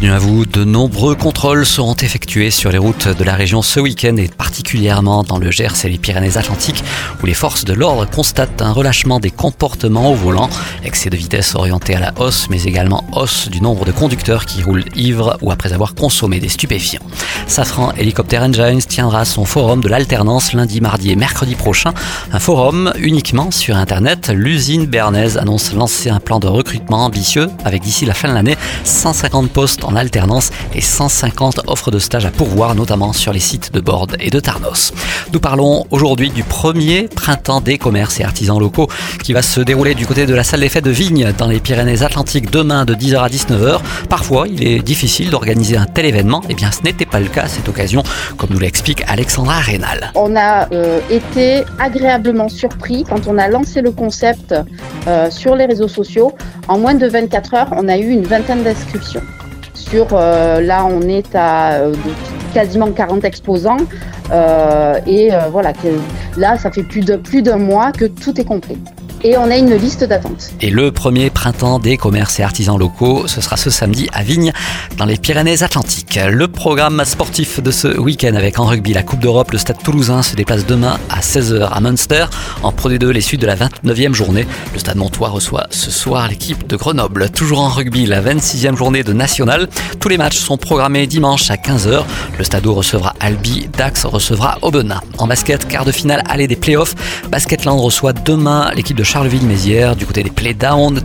Bienvenue à vous. De nombreux contrôles seront effectués sur les routes de la région ce week-end et particulièrement dans le Gers et les Pyrénées-Atlantiques où les forces de l'ordre constatent un relâchement des comportements au volant, excès de vitesse orienté à la hausse mais également hausse du nombre de conducteurs qui roulent ivres ou après avoir consommé des stupéfiants. Safran Helicopter Engines tiendra son forum de l'alternance lundi, mardi et mercredi prochain. Un forum uniquement sur Internet. L'usine bernaise annonce lancer un plan de recrutement ambitieux avec d'ici la fin de l'année 150 postes en alternance et 150 offres de stage à pourvoir, notamment sur les sites de Borde et de Tarnos. Nous parlons aujourd'hui du premier printemps des commerces et artisans locaux qui va se dérouler du côté de la salle des fêtes de Vigne dans les Pyrénées-Atlantiques demain de 10h à 19h. Parfois, il est difficile d'organiser un tel événement. Eh bien, ce n'était pas le cas à cette occasion, comme nous l'explique Alexandra Rénal. On a euh, été agréablement surpris quand on a lancé le concept euh, sur les réseaux sociaux. En moins de 24 heures, on a eu une vingtaine d'inscriptions sur, euh, là on est à euh, quasiment 40 exposants euh, et voilà, là ça fait plus de plus d'un mois que tout est complet et on a une liste d'attente. Et le premier printemps des commerces et artisans locaux, ce sera ce samedi à Vigne, dans les Pyrénées-Atlantiques. Le programme sportif de ce week-end avec en rugby la Coupe d'Europe, le Stade toulousain se déplace demain à 16h à Munster. En Pro D2, les suites de la 29e journée. Le Stade Montois reçoit ce soir l'équipe de Grenoble. Toujours en rugby, la 26e journée de National. Tous les matchs sont programmés dimanche à 15h. Le Stade recevra Albi, Dax recevra Aubenas. En basket, quart de finale aller des playoffs. Basketland reçoit demain l'équipe de Charleville-Mézières du côté des Playdowns,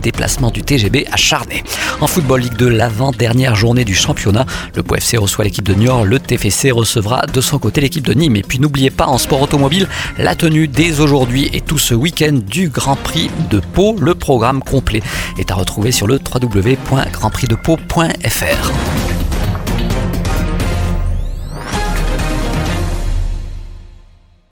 du TGB à Charnay. En football Ligue 2, l'avant-dernière journée du championnat, le POFC reçoit l'équipe de Niort, le TFC recevra de son côté l'équipe de Nîmes. Et puis n'oubliez pas en sport automobile, la tenue dès aujourd'hui et tout ce week-end du Grand Prix de Pau. Le programme complet est à retrouver sur le www.grandprixdepau.fr.